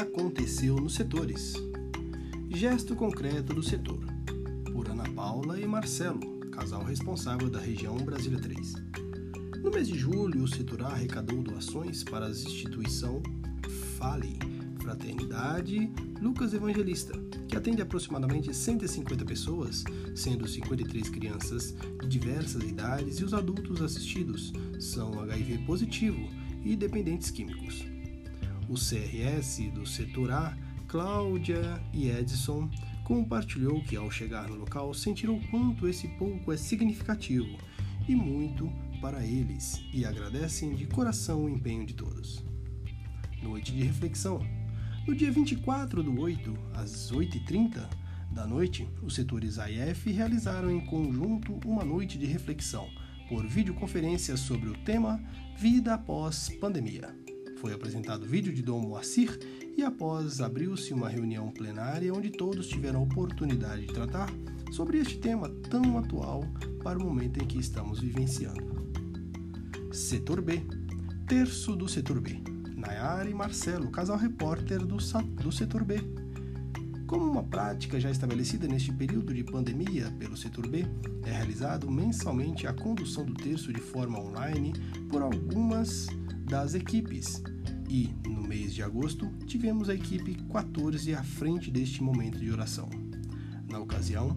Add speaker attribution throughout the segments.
Speaker 1: aconteceu nos setores. Gesto concreto do setor. Por Ana Paula e Marcelo, casal responsável da região Brasília 3. No mês de julho, o setor arrecadou doações para as instituição Fale, Fraternidade Lucas Evangelista, que atende aproximadamente 150 pessoas, sendo 53 crianças de diversas idades e os adultos assistidos são HIV positivo e dependentes químicos. O CRS do setor A, Cláudia e Edson, compartilhou que ao chegar no local sentiram quanto esse pouco é significativo e muito para eles e agradecem de coração o empenho de todos. Noite de reflexão. No dia 24 do 8, às 8h30 da noite, os setores AIF realizaram em conjunto uma noite de reflexão por videoconferência sobre o tema Vida após Pandemia. Foi apresentado vídeo de Dom Moacir e após abriu-se uma reunião plenária onde todos tiveram a oportunidade de tratar sobre este tema tão atual para o momento em que estamos vivenciando. Setor B Terço do Setor B Nayara e Marcelo, casal repórter do, do Setor B. Como uma prática já estabelecida neste período de pandemia pelo Setor B, é realizado mensalmente a condução do terço de forma online por algumas das equipes. E, no mês de agosto, tivemos a equipe 14 à frente deste momento de oração. Na ocasião,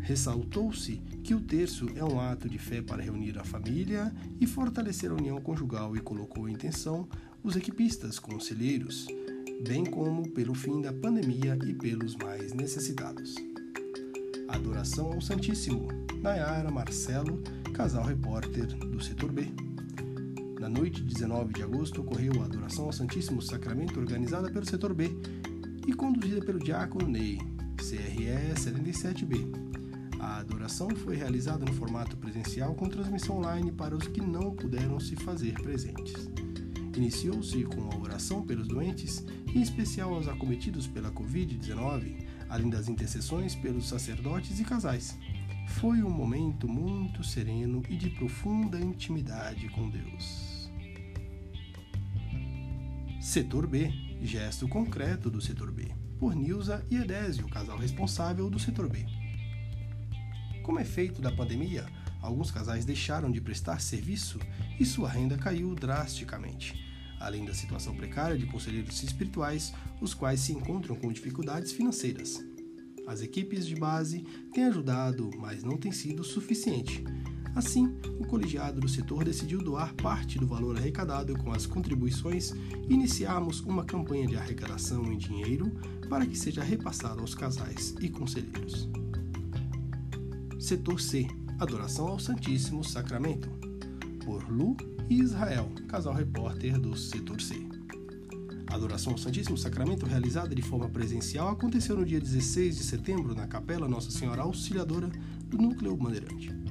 Speaker 1: ressaltou-se que o terço é um ato de fé para reunir a família e fortalecer a união conjugal e colocou em intenção os equipistas, conselheiros, bem como pelo fim da pandemia e pelos mais necessitados. Adoração ao Santíssimo, Nayara Marcelo, casal repórter do setor B. Na noite de 19 de agosto ocorreu a adoração ao Santíssimo Sacramento organizada pelo setor B e conduzida pelo diácono Ney, CRE 77B. A adoração foi realizada no formato presencial com transmissão online para os que não puderam se fazer presentes. Iniciou-se com a oração pelos doentes, em especial aos acometidos pela Covid-19, além das intercessões pelos sacerdotes e casais. Foi um momento muito sereno e de profunda intimidade com Deus. Setor B Gesto concreto do Setor B, por Nilza e Edésio, casal responsável do Setor B. Como efeito da pandemia, alguns casais deixaram de prestar serviço e sua renda caiu drasticamente, além da situação precária de conselheiros espirituais, os quais se encontram com dificuldades financeiras. As equipes de base têm ajudado, mas não tem sido suficiente. Assim, o colegiado do setor decidiu doar parte do valor arrecadado com as contribuições e iniciarmos uma campanha de arrecadação em dinheiro para que seja repassado aos casais e conselheiros. Setor C Adoração ao Santíssimo Sacramento, por Lu e Israel, casal repórter do Setor C. A adoração ao Santíssimo Sacramento, realizada de forma presencial, aconteceu no dia 16 de setembro na Capela Nossa Senhora Auxiliadora do Núcleo Bandeirante.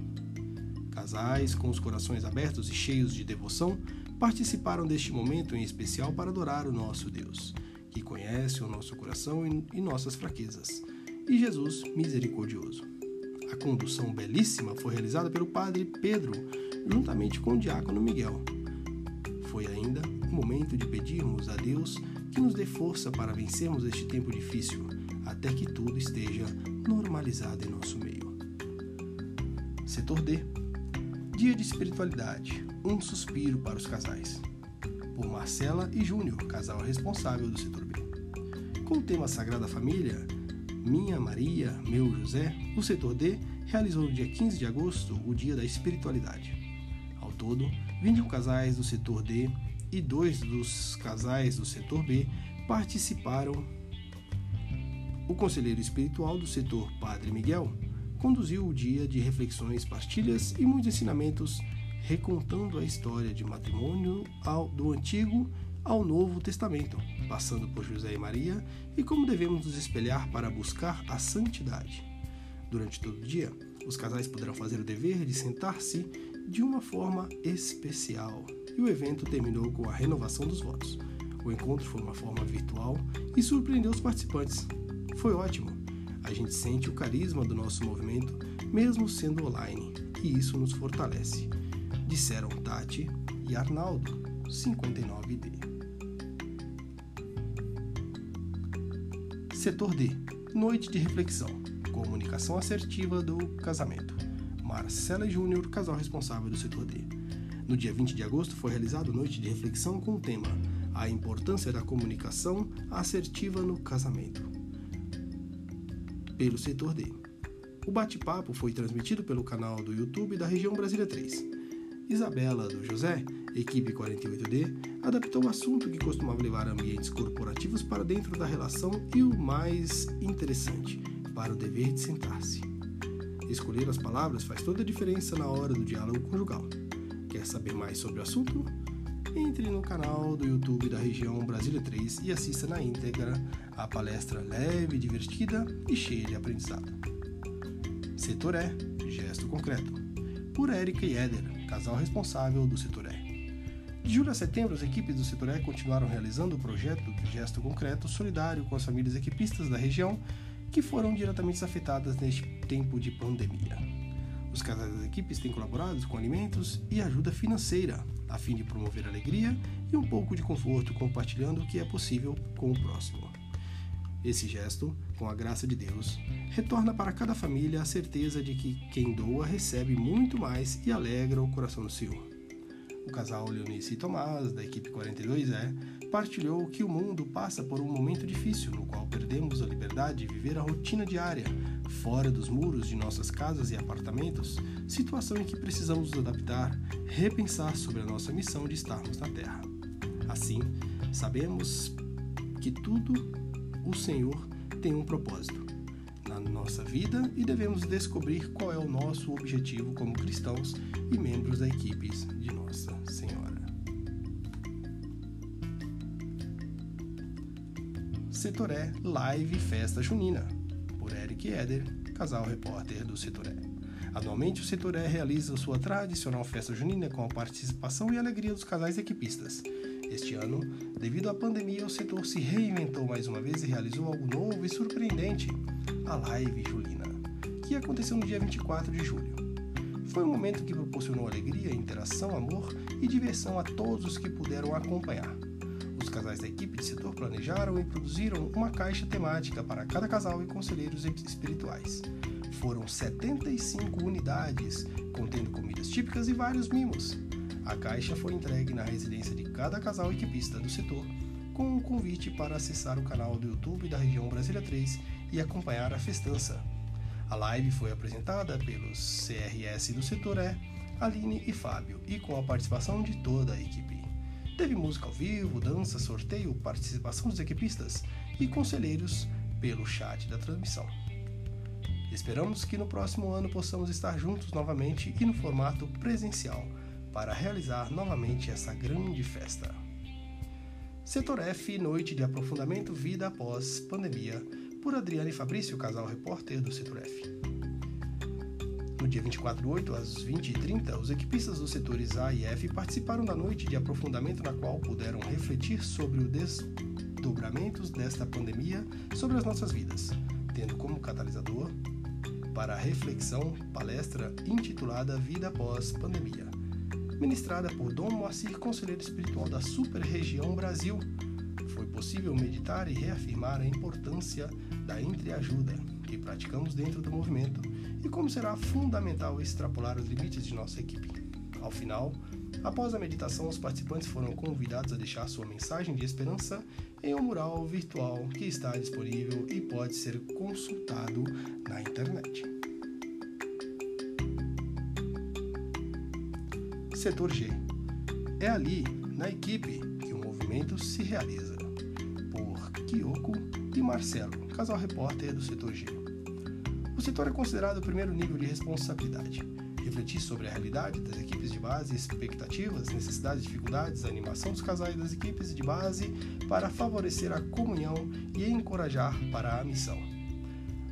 Speaker 1: Casais com os corações abertos e cheios de devoção participaram deste momento em especial para adorar o nosso Deus, que conhece o nosso coração e nossas fraquezas, e Jesus misericordioso. A condução belíssima foi realizada pelo padre Pedro, juntamente com o diácono Miguel. Foi ainda o momento de pedirmos a Deus que nos dê força para vencermos este tempo difícil, até que tudo esteja normalizado em nosso meio. Setor D Dia de Espiritualidade Um suspiro para os casais. Por Marcela e Júnior, casal responsável do setor B. Com o tema Sagrada Família, minha Maria, Meu José, o setor D realizou no dia 15 de agosto o Dia da Espiritualidade. Ao todo, 21 casais do setor D e dois dos casais do setor B participaram. O conselheiro espiritual do setor, Padre Miguel, conduziu o dia de reflexões, pastilhas e muitos ensinamentos, recontando a história de matrimônio ao, do Antigo ao Novo Testamento, passando por José e Maria e como devemos nos espelhar para buscar a santidade. Durante todo o dia, os casais poderão fazer o dever de sentar-se de uma forma especial. E o evento terminou com a renovação dos votos. O encontro foi uma forma virtual e surpreendeu os participantes. Foi ótimo. A gente sente o carisma do nosso movimento, mesmo sendo online, e isso nos fortalece. Disseram Tati e Arnaldo, 59D. Setor D Noite de reflexão. Comunicação assertiva do casamento. Marcela Júnior, casal responsável do setor D. No dia 20 de agosto foi realizada noite de reflexão com o tema A importância da comunicação assertiva no casamento. Pelo setor D. O bate-papo foi transmitido pelo canal do YouTube da região Brasília 3. Isabela do José, equipe 48D, adaptou o assunto que costumava levar ambientes corporativos para dentro da relação e o mais interessante, para o dever de sentar-se. Escolher as palavras faz toda a diferença na hora do diálogo conjugal. Quer saber mais sobre o assunto? Entre no canal do YouTube da região Brasília 3 e assista na íntegra a palestra leve, divertida e cheia de aprendizado. Setor E Gesto Concreto por Erika e Éder, casal responsável do Setor E. De julho a setembro, as equipes do setor E continuaram realizando o projeto gesto concreto solidário com as famílias equipistas da região que foram diretamente afetadas neste tempo de pandemia. Os casais das equipes têm colaborado com alimentos e ajuda financeira, a fim de promover alegria e um pouco de conforto, compartilhando o que é possível com o próximo. Esse gesto, com a graça de Deus, retorna para cada família a certeza de que quem doa recebe muito mais e alegra o coração do Senhor. O casal Leonice e Tomás, da equipe 42E, partilhou que o mundo passa por um momento difícil no qual perdemos a liberdade de viver a rotina diária, fora dos muros de nossas casas e apartamentos, situação em que precisamos nos adaptar, repensar sobre a nossa missão de estarmos na Terra. Assim, sabemos que tudo o Senhor tem um propósito na nossa vida e devemos descobrir qual é o nosso objetivo como cristãos e membros da equipes de Nossa Senhora. Setor E Live Festa Junina, por Eric Eder, casal repórter do Setor E. Anualmente, o Setor E realiza sua tradicional festa junina com a participação e alegria dos casais equipistas. Este ano, devido à pandemia, o setor se reinventou mais uma vez e realizou algo novo e surpreendente a Live Julina, que aconteceu no dia 24 de julho. Foi um momento que proporcionou alegria, interação, amor e diversão a todos os que puderam acompanhar. Casais da equipe de setor planejaram e produziram uma caixa temática para cada casal e conselheiros espirituais. Foram 75 unidades, contendo comidas típicas e vários mimos. A caixa foi entregue na residência de cada casal equipista do setor, com um convite para acessar o canal do YouTube da região Brasília 3 e acompanhar a festança. A live foi apresentada pelos CRS do setor E, Aline e Fábio, e com a participação de toda a equipe. Teve música ao vivo, dança, sorteio, participação dos equipistas e conselheiros pelo chat da transmissão. Esperamos que no próximo ano possamos estar juntos novamente e no formato presencial para realizar novamente essa grande festa. Setor F Noite de Aprofundamento Vida após Pandemia por Adriane Fabrício, casal repórter do Setor F. Dia 24 de 8, às 20h30, os equipistas dos setores A e F participaram da noite de aprofundamento na qual puderam refletir sobre os desdobramentos desta pandemia sobre as nossas vidas, tendo como catalisador para a reflexão palestra intitulada Vida após Pandemia, ministrada por Dom Moacir, conselheiro espiritual da Super Região Brasil. Foi possível meditar e reafirmar a importância da entreajuda que praticamos dentro do movimento e como será fundamental extrapolar os limites de nossa equipe. Ao final, após a meditação, os participantes foram convidados a deixar sua mensagem de esperança em um mural virtual que está disponível e pode ser consultado na internet. Setor G. É ali, na equipe, que o movimento se realiza. Por Kyoko e Marcelo, casal repórter do setor G. O setor é considerado o primeiro nível de responsabilidade. Refletir sobre a realidade das equipes de base, expectativas, necessidades, dificuldades, animação dos casais das equipes de base para favorecer a comunhão e encorajar para a missão.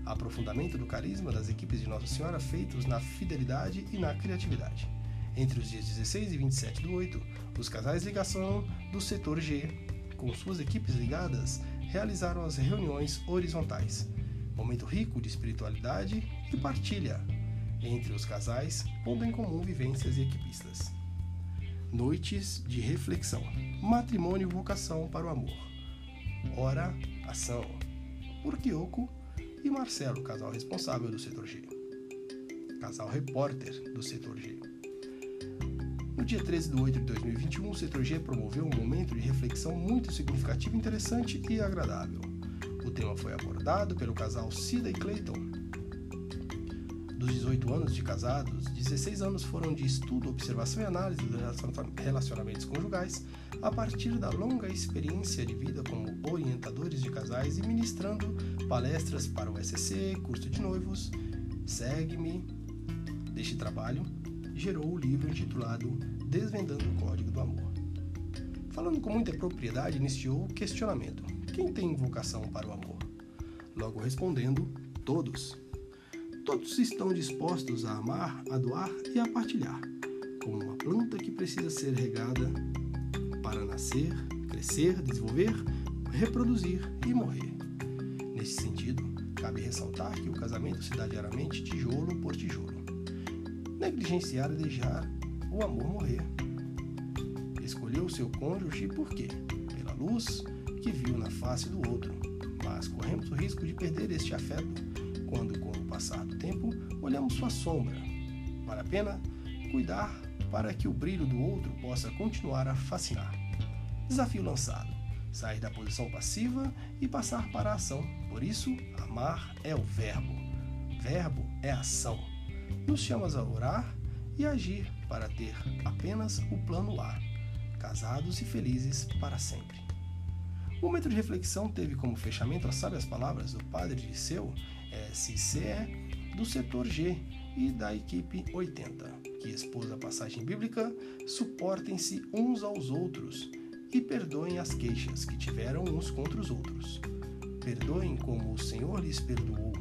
Speaker 1: Aprofundamento do carisma das equipes de Nossa Senhora feitos na fidelidade e na criatividade. Entre os dias 16 e 27 do 8, os casais ligação do setor G, com suas equipes ligadas, realizaram as reuniões horizontais, momento rico de espiritualidade e partilha entre os casais, pondo em comum vivências e equipistas. Noites de reflexão, matrimônio e vocação para o amor. Ora, ação. por Kyoko e Marcelo, casal responsável do setor G. Casal repórter do setor G. No dia 13 de 8 de 2021, o setor G promoveu um momento de reflexão muito significativo, interessante e agradável. O tema foi abordado pelo casal Cida e Clayton. Dos 18 anos de casados, 16 anos foram de estudo, observação e análise dos relacionamentos conjugais a partir da longa experiência de vida como orientadores de casais e ministrando palestras para o SCC, curso de noivos, Segue-me. Deste trabalho, gerou o livro intitulado Desvendando o Código do Amor. Falando com muita propriedade, iniciou o questionamento: quem tem vocação para o amor? Logo respondendo: todos. Todos estão dispostos a amar, a doar e a partilhar, como uma planta que precisa ser regada para nascer, crescer, desenvolver, reproduzir e morrer. Nesse sentido, cabe ressaltar que o casamento se dá diariamente tijolo por tijolo. Negligenciar é deixar o amor morrer. Escolheu seu cônjuge por quê? Pela luz que viu na face do outro, mas corremos o risco de perder este afeto quando, com o passar do tempo, olhamos sua sombra. Vale a pena cuidar para que o brilho do outro possa continuar a fascinar. Desafio lançado: sair da posição passiva e passar para a ação. Por isso, amar é o verbo. Verbo é ação. Nos chamas a orar e agir para ter apenas o plano A, casados e felizes para sempre. O momento de reflexão teve como fechamento as sábias palavras do padre Liceu, SCE, do setor G e da equipe 80, que expôs a passagem bíblica: suportem-se uns aos outros e perdoem as queixas que tiveram uns contra os outros. Perdoem como o Senhor lhes perdoou.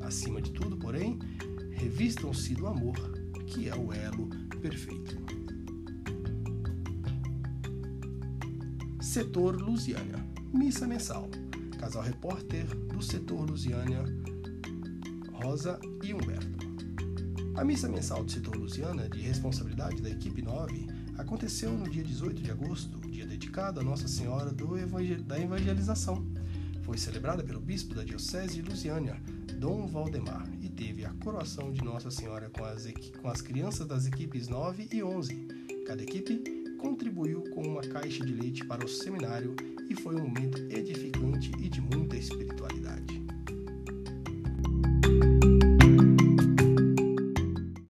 Speaker 1: Acima de tudo, porém, revistam-se do amor, que é o elo perfeito. Setor Lusiânia. Missa mensal. Casal repórter do setor Lusiânia, Rosa e Humberto. A missa mensal do setor Lusiana, de responsabilidade da equipe 9, aconteceu no dia 18 de agosto, dia dedicado a Nossa Senhora Evangel da Evangelização. Foi celebrada pelo bispo da Diocese de Lusiânia, Dom Valdemar, e teve a coroação de Nossa Senhora com as, com as crianças das equipes 9 e 11. Cada equipe contribuiu com uma caixa de leite para o seminário e foi um momento edificante e de muita espiritualidade.